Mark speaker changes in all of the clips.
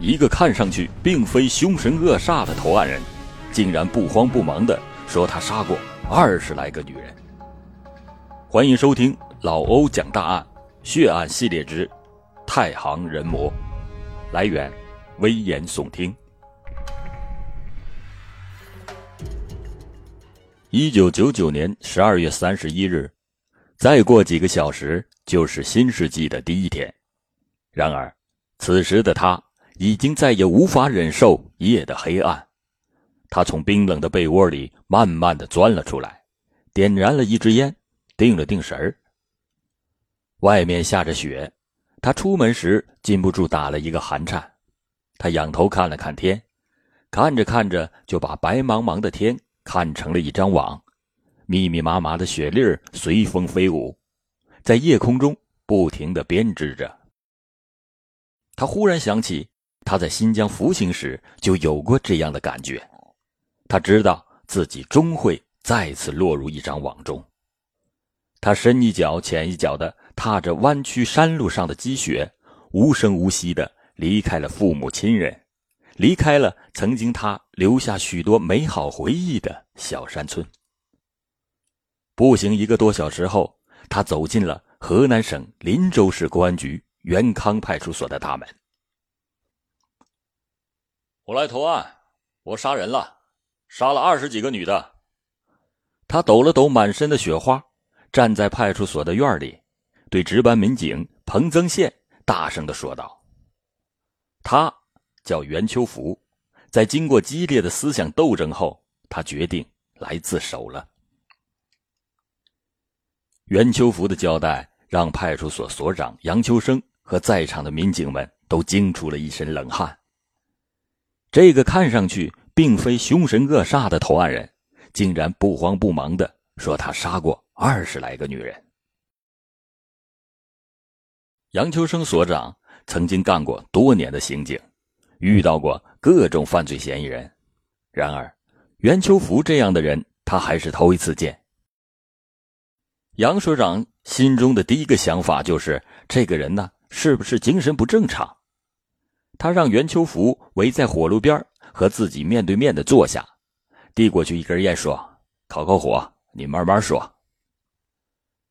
Speaker 1: 一个看上去并非凶神恶煞的投案人，竟然不慌不忙地说他杀过二十来个女人。欢迎收听老欧讲大案血案系列之《太行人魔》，来源危言耸听。一九九九年十二月三十一日，再过几个小时就是新世纪的第一天。然而，此时的他。已经再也无法忍受夜的黑暗，他从冰冷的被窝里慢慢的钻了出来，点燃了一支烟，定了定神儿。外面下着雪，他出门时禁不住打了一个寒颤。他仰头看了看天，看着看着就把白茫茫的天看成了一张网，密密麻麻的雪粒儿随风飞舞，在夜空中不停的编织着。他忽然想起。他在新疆服刑时就有过这样的感觉，他知道自己终会再次落入一张网中。他深一脚浅一脚的踏着弯曲山路上的积雪，无声无息的离开了父母亲人，离开了曾经他留下许多美好回忆的小山村。步行一个多小时后，他走进了河南省林州市公安局元康派出所的大门。我来投案，我杀人了，杀了二十几个女的。他抖了抖满身的雪花，站在派出所的院里，对值班民警彭增宪大声的说道：“他叫袁秋福，在经过激烈的思想斗争后，他决定来自首了。”袁秋福的交代让派出所所长杨秋生和在场的民警们都惊出了一身冷汗。这个看上去并非凶神恶煞的投案人，竟然不慌不忙的说他杀过二十来个女人。杨秋生所长曾经干过多年的刑警，遇到过各种犯罪嫌疑人，然而袁秋福这样的人，他还是头一次见。杨所长心中的第一个想法就是：这个人呢，是不是精神不正常？他让袁秋福围在火炉边和自己面对面的坐下，递过去一根烟，说：“烤烤火，你慢慢说。”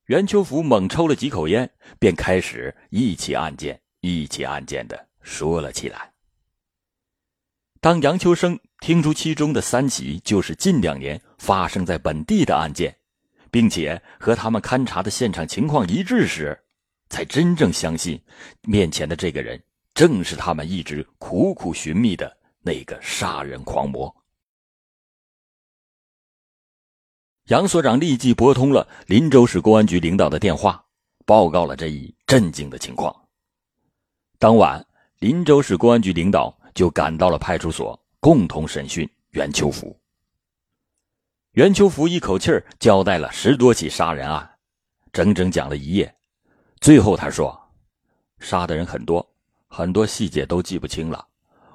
Speaker 1: 袁秋福猛抽了几口烟，便开始一起案件一起案件的说了起来。当杨秋生听出其中的三起就是近两年发生在本地的案件，并且和他们勘查的现场情况一致时，才真正相信面前的这个人。正是他们一直苦苦寻觅的那个杀人狂魔。杨所长立即拨通了林州市公安局领导的电话，报告了这一震惊的情况。当晚，林州市公安局领导就赶到了派出所，共同审讯袁秋福。袁秋福一口气儿交代了十多起杀人案，整整讲了一夜。最后他说：“杀的人很多。”很多细节都记不清了，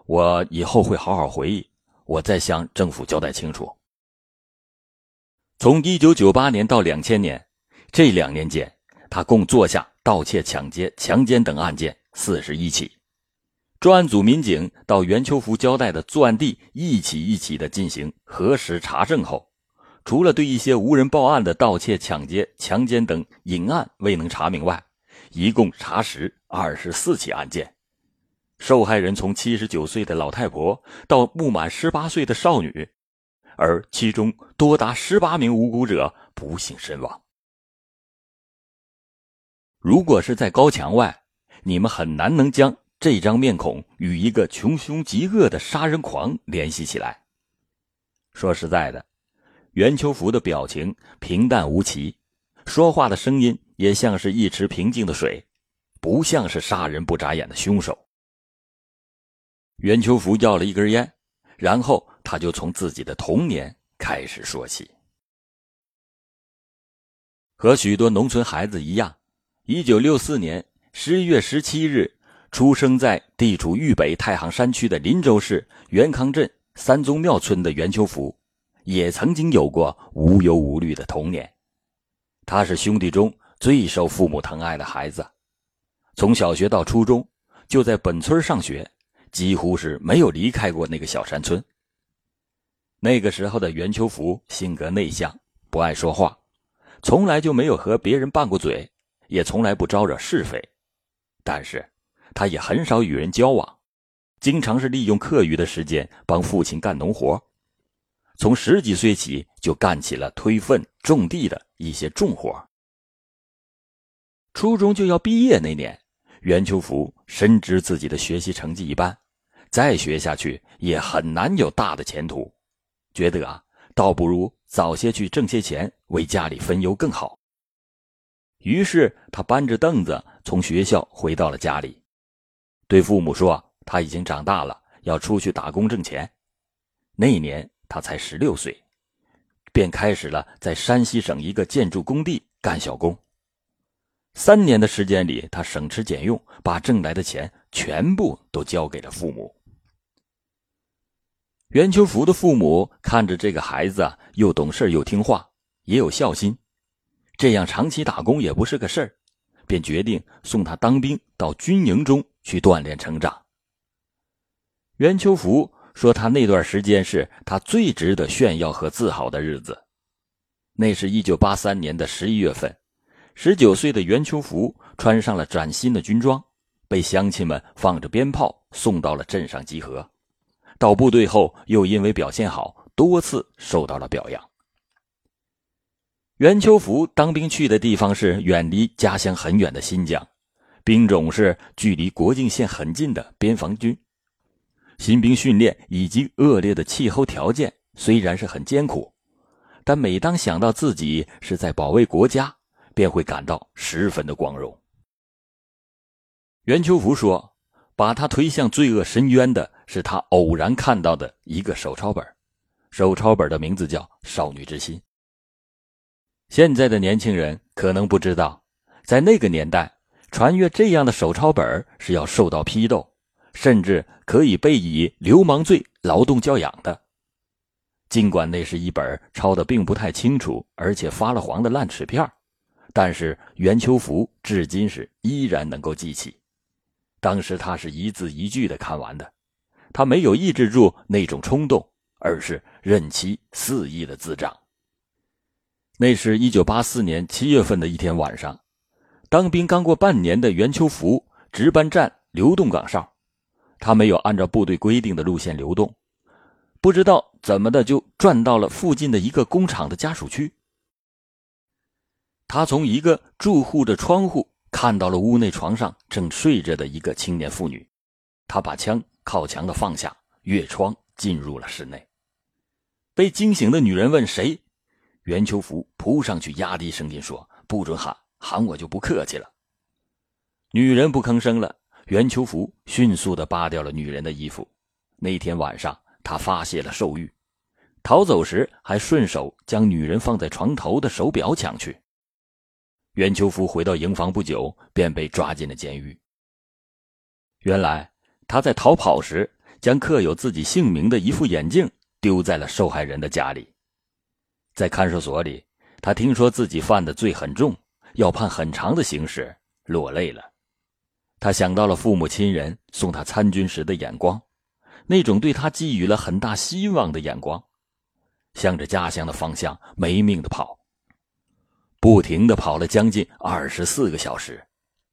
Speaker 1: 我以后会好好回忆，我再向政府交代清楚。从一九九八年到两千年，这两年间，他共做下盗窃、抢劫、强奸等案件四十一起。专案组民警到袁秋福交代的作案地一起一起的进行核实查证后，除了对一些无人报案的盗窃、抢劫、强奸等隐案未能查明外，一共查实二十四起案件。受害人从七十九岁的老太婆到不满十八岁的少女，而其中多达十八名无辜者不幸身亡。如果是在高墙外，你们很难能将这张面孔与一个穷凶极恶的杀人狂联系起来。说实在的，袁秋福的表情平淡无奇，说话的声音也像是一池平静的水，不像是杀人不眨眼的凶手。袁秋福要了一根烟，然后他就从自己的童年开始说起。和许多农村孩子一样，一九六四年十一月十七日出生在地处豫北太行山区的林州市元康镇三宗庙村的袁秋福，也曾经有过无忧无虑的童年。他是兄弟中最受父母疼爱的孩子，从小学到初中就在本村上学。几乎是没有离开过那个小山村。那个时候的袁秋福性格内向，不爱说话，从来就没有和别人拌过嘴，也从来不招惹是非。但是，他也很少与人交往，经常是利用课余的时间帮父亲干农活。从十几岁起就干起了推粪、种地的一些重活。初中就要毕业那年，袁秋福深知自己的学习成绩一般，再学下去也很难有大的前途，觉得啊，倒不如早些去挣些钱，为家里分忧更好。于是他搬着凳子从学校回到了家里，对父母说他已经长大了，要出去打工挣钱。那年他才十六岁，便开始了在山西省一个建筑工地干小工。三年的时间里，他省吃俭用，把挣来的钱全部都交给了父母。袁秋福的父母看着这个孩子啊，又懂事又听话，也有孝心，这样长期打工也不是个事儿，便决定送他当兵到军营中去锻炼成长。袁秋福说：“他那段时间是他最值得炫耀和自豪的日子，那是一九八三年的十一月份。”十九岁的袁秋福穿上了崭新的军装，被乡亲们放着鞭炮送到了镇上集合。到部队后，又因为表现好，多次受到了表扬。袁秋福当兵去的地方是远离家乡很远的新疆，兵种是距离国境线很近的边防军。新兵训练以及恶劣的气候条件虽然是很艰苦，但每当想到自己是在保卫国家，便会感到十分的光荣。袁秋福说：“把他推向罪恶深渊的是他偶然看到的一个手抄本，手抄本的名字叫《少女之心》。现在的年轻人可能不知道，在那个年代，传阅这样的手抄本是要受到批斗，甚至可以被以流氓罪劳动教养的。尽管那是一本抄的并不太清楚，而且发了黄的烂纸片但是袁秋福至今是依然能够记起，当时他是一字一句的看完的，他没有抑制住那种冲动，而是任其肆意的滋长。那是一九八四年七月份的一天晚上，当兵刚过半年的袁秋福值班站流动岗哨，他没有按照部队规定的路线流动，不知道怎么的就转到了附近的一个工厂的家属区。他从一个住户的窗户看到了屋内床上正睡着的一个青年妇女，他把枪靠墙的放下，越窗进入了室内。被惊醒的女人问谁，袁秋福扑上去，压低声音说：“不准喊，喊我就不客气了。”女人不吭声了。袁秋福迅速的扒掉了女人的衣服。那天晚上，他发泄了兽欲，逃走时还顺手将女人放在床头的手表抢去。袁秋福回到营房不久，便被抓进了监狱。原来他在逃跑时，将刻有自己姓名的一副眼镜丢在了受害人的家里。在看守所里，他听说自己犯的罪很重，要判很长的刑时，落泪了。他想到了父母亲人送他参军时的眼光，那种对他寄予了很大希望的眼光，向着家乡的方向没命的跑。不停的跑了将近二十四个小时，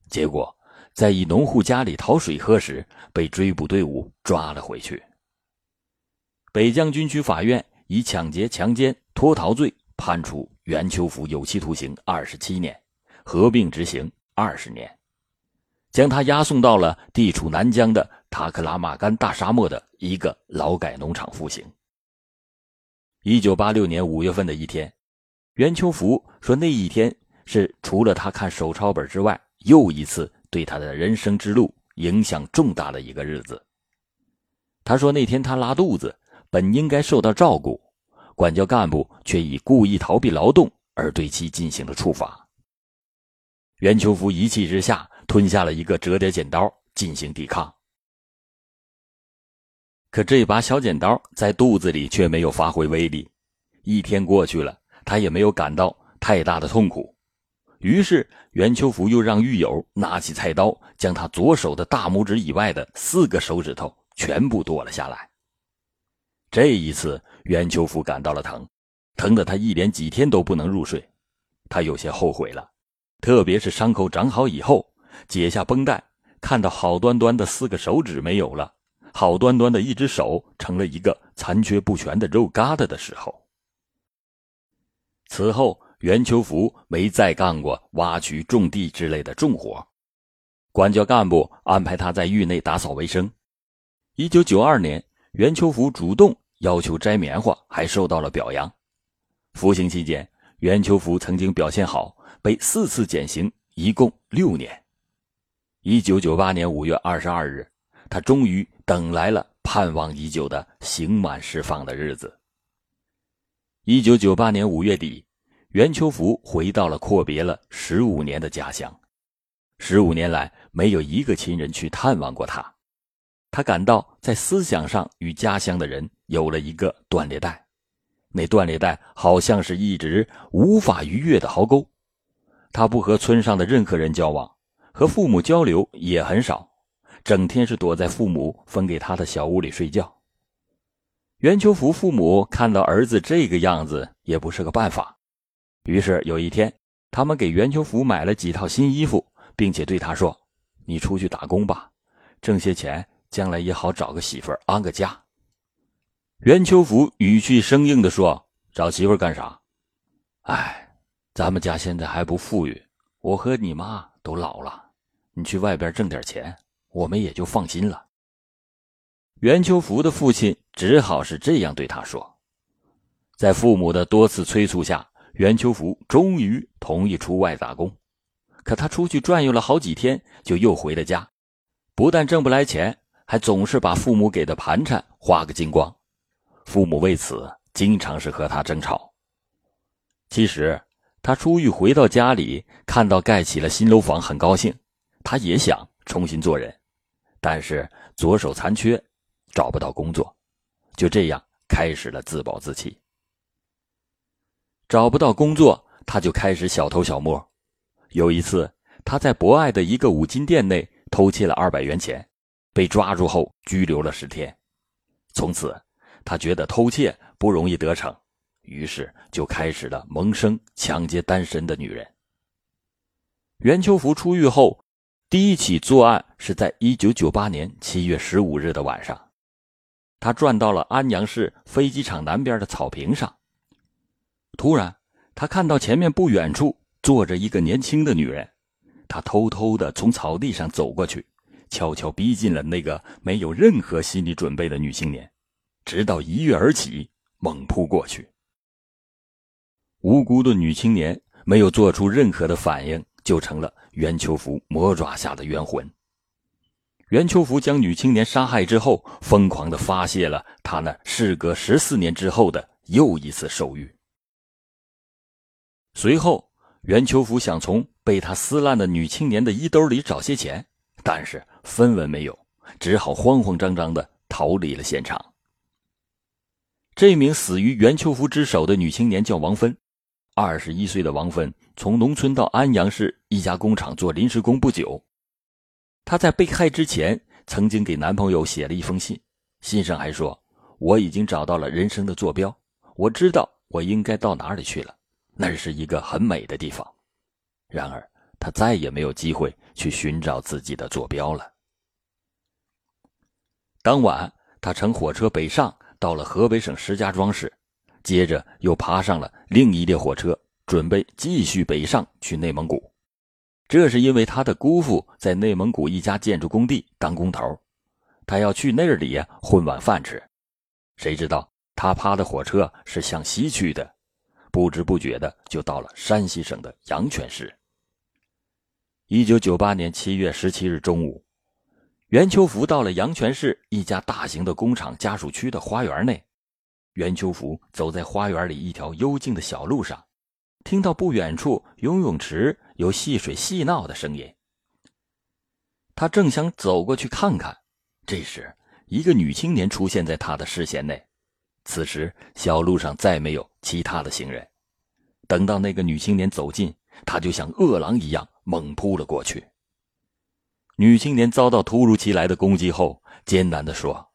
Speaker 1: 结果在一农户家里讨水喝时，被追捕队伍抓了回去。北江军区法院以抢劫、强奸、脱逃罪判处袁秋福有期徒刑二十七年，合并执行二十年，将他押送到了地处南疆的塔克拉玛干大沙漠的一个劳改农场服刑。一九八六年五月份的一天。袁秋福说：“那一天是除了他看手抄本之外，又一次对他的人生之路影响重大的一个日子。”他说：“那天他拉肚子，本应该受到照顾，管教干部却以故意逃避劳动而对其进行了处罚。”袁秋福一气之下吞下了一个折叠剪刀进行抵抗，可这把小剪刀在肚子里却没有发挥威力。一天过去了。他也没有感到太大的痛苦，于是袁秋福又让狱友拿起菜刀，将他左手的大拇指以外的四个手指头全部剁了下来。这一次，袁秋福感到了疼，疼得他一连几天都不能入睡。他有些后悔了，特别是伤口长好以后，解下绷带，看到好端端的四个手指没有了，好端端的一只手成了一个残缺不全的肉疙瘩的时候。此后，袁秋福没再干过挖渠、种地之类的重活，管教干部安排他在狱内打扫卫生。一九九二年，袁秋福主动要求摘棉花，还受到了表扬。服刑期间，袁秋福曾经表现好，被四次减刑，一共六年。一九九八年五月二十二日，他终于等来了盼望已久的刑满释放的日子。一九九八年五月底，袁秋福回到了阔别了十五年的家乡。十五年来，没有一个亲人去探望过他。他感到在思想上与家乡的人有了一个断裂带，那断裂带好像是一直无法逾越的壕沟。他不和村上的任何人交往，和父母交流也很少，整天是躲在父母分给他的小屋里睡觉。袁秋福父母看到儿子这个样子也不是个办法，于是有一天，他们给袁秋福买了几套新衣服，并且对他说：“你出去打工吧，挣些钱。”将来也好找个媳妇安个家。袁秋福语气生硬的说：“找媳妇干啥？哎，咱们家现在还不富裕，我和你妈都老了，你去外边挣点钱，我们也就放心了。”袁秋福的父亲只好是这样对他说。在父母的多次催促下，袁秋福终于同意出外打工。可他出去转悠了好几天，就又回了家，不但挣不来钱。还总是把父母给的盘缠花个精光，父母为此经常是和他争吵。其实他出狱回到家里，看到盖起了新楼房，很高兴。他也想重新做人，但是左手残缺，找不到工作，就这样开始了自暴自弃。找不到工作，他就开始小偷小摸。有一次，他在博爱的一个五金店内偷窃了二百元钱。被抓住后拘留了十天，从此他觉得偷窃不容易得逞，于是就开始了萌生抢劫单身的女人。袁秋福出狱后，第一起作案是在一九九八年七月十五日的晚上，他转到了安阳市飞机场南边的草坪上，突然他看到前面不远处坐着一个年轻的女人，他偷偷的从草地上走过去。悄悄逼近了那个没有任何心理准备的女青年，直到一跃而起，猛扑过去。无辜的女青年没有做出任何的反应，就成了袁秋福魔爪下的冤魂。袁秋福将女青年杀害之后，疯狂的发泄了他那事隔十四年之后的又一次受欲。随后，袁秋福想从被他撕烂的女青年的衣兜里找些钱。但是分文没有，只好慌慌张张的逃离了现场。这名死于袁秋福之手的女青年叫王芬，二十一岁的王芬从农村到安阳市一家工厂做临时工不久。她在被害之前曾经给男朋友写了一封信，信上还说：“我已经找到了人生的坐标，我知道我应该到哪里去了，那是一个很美的地方。”然而。他再也没有机会去寻找自己的坐标了。当晚，他乘火车北上，到了河北省石家庄市，接着又爬上了另一列火车，准备继续北上去内蒙古。这是因为他的姑父在内蒙古一家建筑工地当工头，他要去那里混碗饭吃。谁知道他趴的火车是向西去的，不知不觉的就到了山西省的阳泉市。一九九八年七月十七日中午，袁秋福到了阳泉市一家大型的工厂家属区的花园内。袁秋福走在花园里一条幽静的小路上，听到不远处游泳池有戏水戏闹的声音。他正想走过去看看，这时一个女青年出现在他的视线内。此时小路上再没有其他的行人。等到那个女青年走近，他就像饿狼一样。猛扑了过去。女青年遭到突如其来的攻击后，艰难地说：“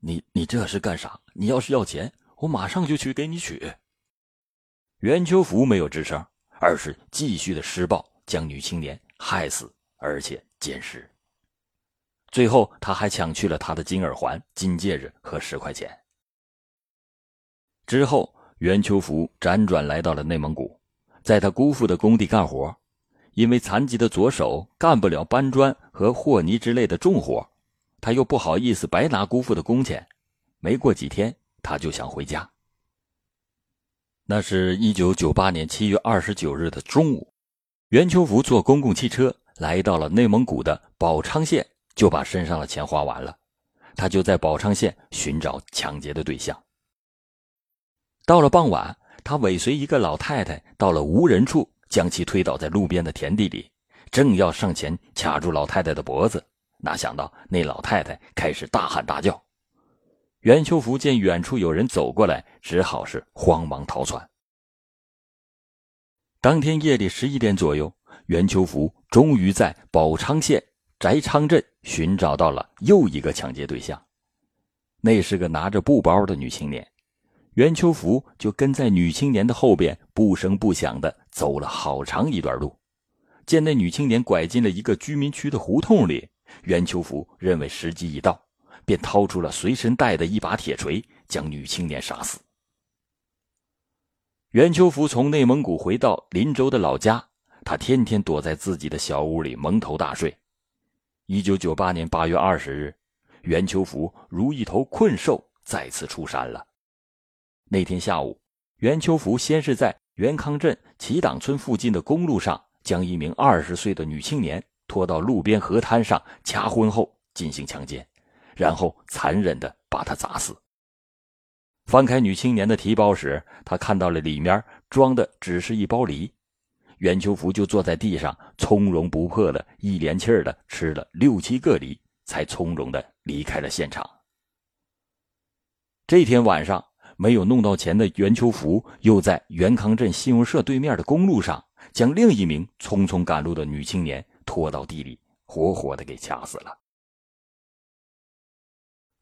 Speaker 1: 你你这是干啥？你要是要钱，我马上就去给你取。”袁秋福没有吱声，而是继续的施暴，将女青年害死，而且奸尸。最后，他还抢去了她的金耳环、金戒指和十块钱。之后，袁秋福辗转来到了内蒙古，在他姑父的工地干活。因为残疾的左手干不了搬砖和和泥之类的重活，他又不好意思白拿姑父的工钱。没过几天，他就想回家。那是一九九八年七月二十九日的中午，袁秋福坐公共汽车来到了内蒙古的保昌县，就把身上的钱花完了。他就在保昌县寻找抢劫的对象。到了傍晚，他尾随一个老太太到了无人处。将其推倒在路边的田地里，正要上前卡住老太太的脖子，哪想到那老太太开始大喊大叫。袁秋福见远处有人走过来，只好是慌忙逃窜。当天夜里十一点左右，袁秋福终于在宝昌县翟昌镇寻找到了又一个抢劫对象，那是个拿着布包的女青年。袁秋福就跟在女青年的后边，不声不响的走了好长一段路。见那女青年拐进了一个居民区的胡同里，袁秋福认为时机已到，便掏出了随身带的一把铁锤，将女青年杀死。袁秋福从内蒙古回到林州的老家，他天天躲在自己的小屋里蒙头大睡。一九九八年八月二十日，袁秋福如一头困兽，再次出山了。那天下午，袁秋福先是在袁康镇齐党村附近的公路上，将一名二十岁的女青年拖到路边河滩上掐昏后进行强奸，然后残忍地把她砸死。翻开女青年的提包时，他看到了里面装的只是一包梨，袁秋福就坐在地上，从容不迫的一连气儿的吃了六七个梨，才从容的离开了现场。这天晚上。没有弄到钱的袁秋福，又在袁康镇信用社对面的公路上，将另一名匆匆赶路的女青年拖到地里，活活的给掐死了。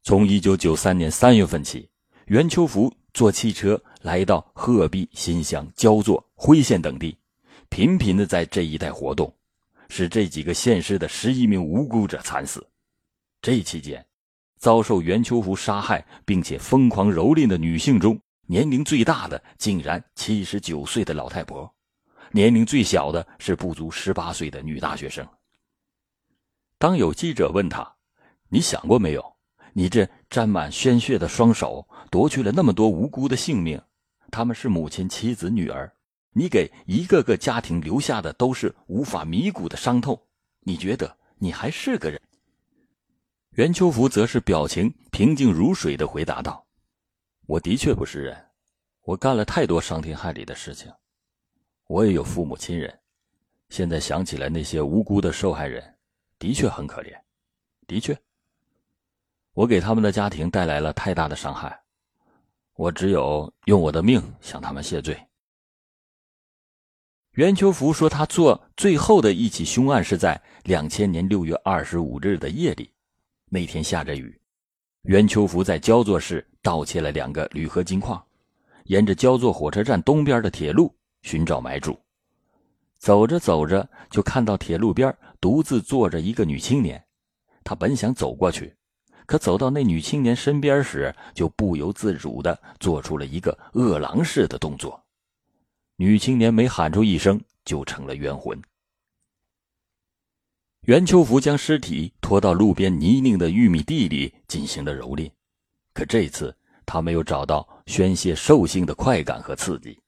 Speaker 1: 从一九九三年三月份起，袁秋福坐汽车来到鹤壁、新乡、焦作、辉县等地，频频的在这一带活动，使这几个县市的十一名无辜者惨死。这期间。遭受袁秋福杀害并且疯狂蹂躏的女性中，年龄最大的竟然七十九岁的老太婆，年龄最小的是不足十八岁的女大学生。当有记者问他：“你想过没有，你这沾满鲜血的双手夺去了那么多无辜的性命，他们是母亲、妻子、女儿，你给一个个家庭留下的都是无法弥补的伤痛，你觉得你还是个人？”袁秋福则是表情平静如水的回答道：“我的确不是人，我干了太多伤天害理的事情，我也有父母亲人。现在想起来，那些无辜的受害人，的确很可怜。的确，我给他们的家庭带来了太大的伤害，我只有用我的命向他们谢罪。”袁秋福说：“他做最后的一起凶案是在两千年六月二十五日的夜里。”那天下着雨，袁秋福在焦作市盗窃了两个铝合金矿，沿着焦作火车站东边的铁路寻找买主。走着走着，就看到铁路边独自坐着一个女青年。他本想走过去，可走到那女青年身边时，就不由自主地做出了一个饿狼似的动作。女青年没喊出一声，就成了冤魂。袁秋福将尸体拖到路边泥泞的玉米地里进行了蹂躏，可这次他没有找到宣泄兽性的快感和刺激。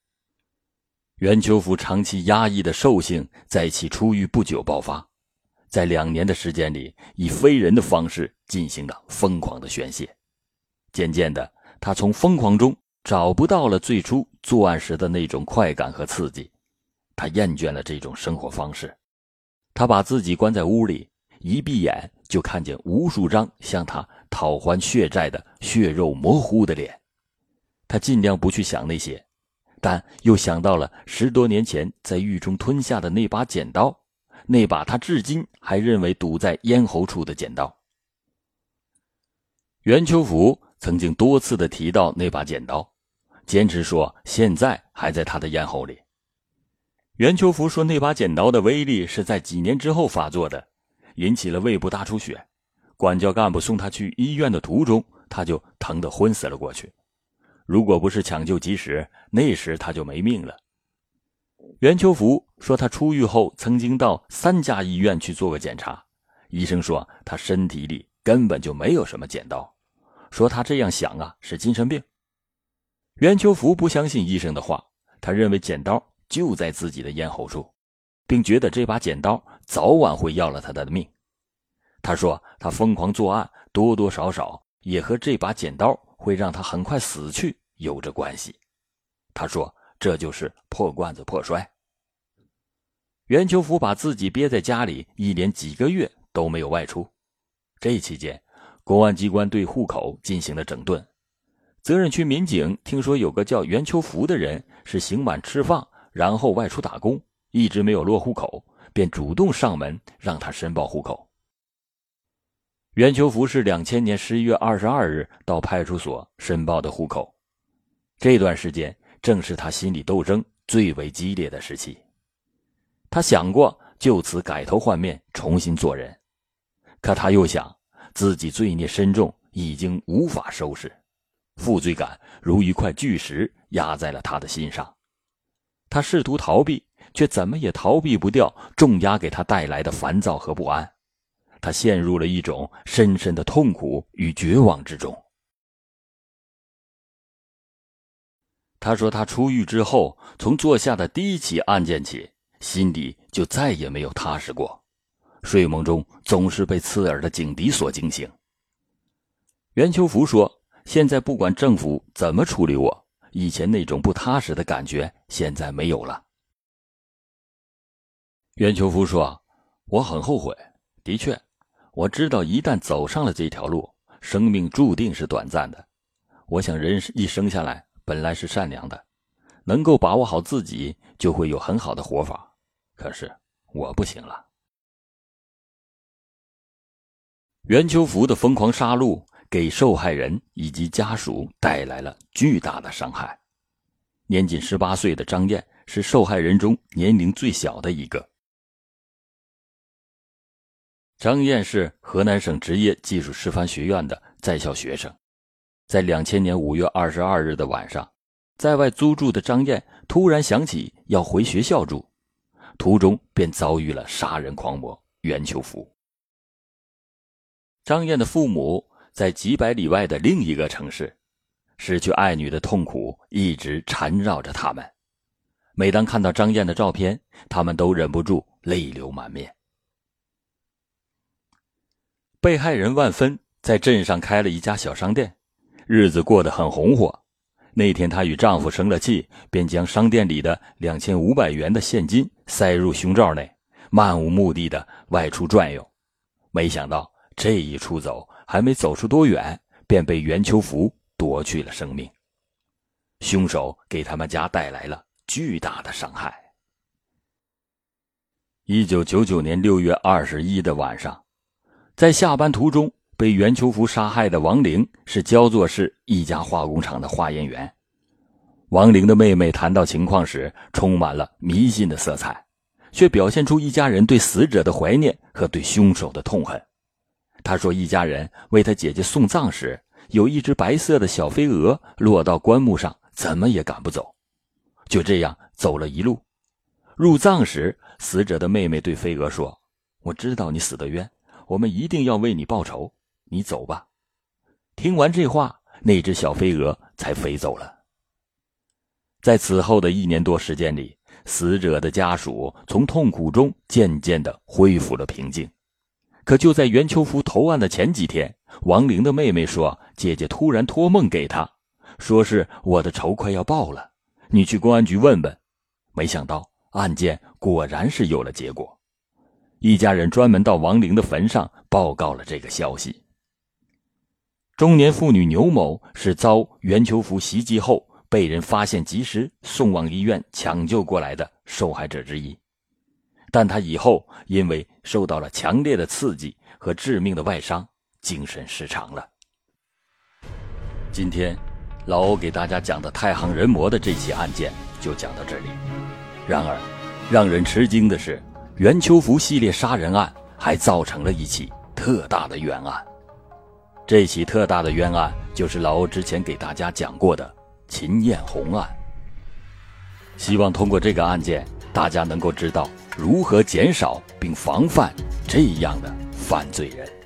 Speaker 1: 袁秋福长期压抑的兽性在其出狱不久爆发，在两年的时间里，以非人的方式进行了疯狂的宣泄。渐渐的，他从疯狂中找不到了最初作案时的那种快感和刺激，他厌倦了这种生活方式。他把自己关在屋里，一闭眼就看见无数张向他讨还血债的血肉模糊的脸。他尽量不去想那些，但又想到了十多年前在狱中吞下的那把剪刀，那把他至今还认为堵在咽喉处的剪刀。袁秋福曾经多次的提到那把剪刀，坚持说现在还在他的咽喉里。袁秋福说，那把剪刀的威力是在几年之后发作的，引起了胃部大出血。管教干部送他去医院的途中，他就疼得昏死了过去。如果不是抢救及时，那时他就没命了。袁秋福说，他出狱后曾经到三家医院去做过检查，医生说他身体里根本就没有什么剪刀，说他这样想啊是精神病。袁秋福不相信医生的话，他认为剪刀就在自己的咽喉处，并觉得这把剪刀早晚会要了他的命。他说他疯狂作案，多多少少也和这把剪刀会让他很快死去有着关系。他说。这就是破罐子破摔。袁秋福把自己憋在家里，一连几个月都没有外出。这期间，公安机关对户口进行了整顿。责任区民警听说有个叫袁秋福的人是刑满释放，然后外出打工，一直没有落户口，便主动上门让他申报户口。袁秋福是两千年十一月二十二日到派出所申报的户口。这段时间。正是他心理斗争最为激烈的时期，他想过就此改头换面，重新做人，可他又想自己罪孽深重，已经无法收拾，负罪感如一块巨石压在了他的心上。他试图逃避，却怎么也逃避不掉重压给他带来的烦躁和不安，他陷入了一种深深的痛苦与绝望之中。他说：“他出狱之后，从做下的第一起案件起，心里就再也没有踏实过，睡梦中总是被刺耳的警笛所惊醒。”袁秋福说：“现在不管政府怎么处理我，以前那种不踏实的感觉现在没有了。”袁秋福说：“我很后悔，的确，我知道一旦走上了这条路，生命注定是短暂的。我想人一生下来。”本来是善良的，能够把握好自己，就会有很好的活法。可是我不行了。袁秋福的疯狂杀戮给受害人以及家属带来了巨大的伤害。年仅十八岁的张燕是受害人中年龄最小的一个。张燕是河南省职业技术师范学院的在校学生。在两千年五月二十二日的晚上，在外租住的张燕突然想起要回学校住，途中便遭遇了杀人狂魔袁秋福。张燕的父母在几百里外的另一个城市，失去爱女的痛苦一直缠绕着他们。每当看到张燕的照片，他们都忍不住泪流满面。被害人万芬在镇上开了一家小商店。日子过得很红火。那天，她与丈夫生了气，便将商店里的两千五百元的现金塞入胸罩内，漫无目的的外出转悠。没想到，这一出走还没走出多远，便被袁秋福夺去了生命。凶手给他们家带来了巨大的伤害。一九九九年六月二十一的晚上，在下班途中。被袁秋福杀害的王玲是焦作市一家化工厂的化验员。王玲的妹妹谈到情况时，充满了迷信的色彩，却表现出一家人对死者的怀念和对凶手的痛恨。她说，一家人为她姐姐送葬时，有一只白色的小飞蛾落到棺木上，怎么也赶不走，就这样走了一路。入葬时，死者的妹妹对飞蛾说：“我知道你死得冤，我们一定要为你报仇。”你走吧。听完这话，那只小飞蛾才飞走了。在此后的一年多时间里，死者的家属从痛苦中渐渐的恢复了平静。可就在袁秋福投案的前几天，王玲的妹妹说，姐姐突然托梦给她，说是我的仇快要报了，你去公安局问问。没想到案件果然是有了结果，一家人专门到王玲的坟上报告了这个消息。中年妇女牛某是遭袁秋福袭击后被人发现，及时送往医院抢救过来的受害者之一。但他以后因为受到了强烈的刺激和致命的外伤，精神失常了。今天，老欧给大家讲的太行人魔的这起案件就讲到这里。然而，让人吃惊的是，袁秋福系列杀人案还造成了一起特大的冤案。这起特大的冤案就是老欧之前给大家讲过的秦艳红案。希望通过这个案件，大家能够知道如何减少并防范这样的犯罪人。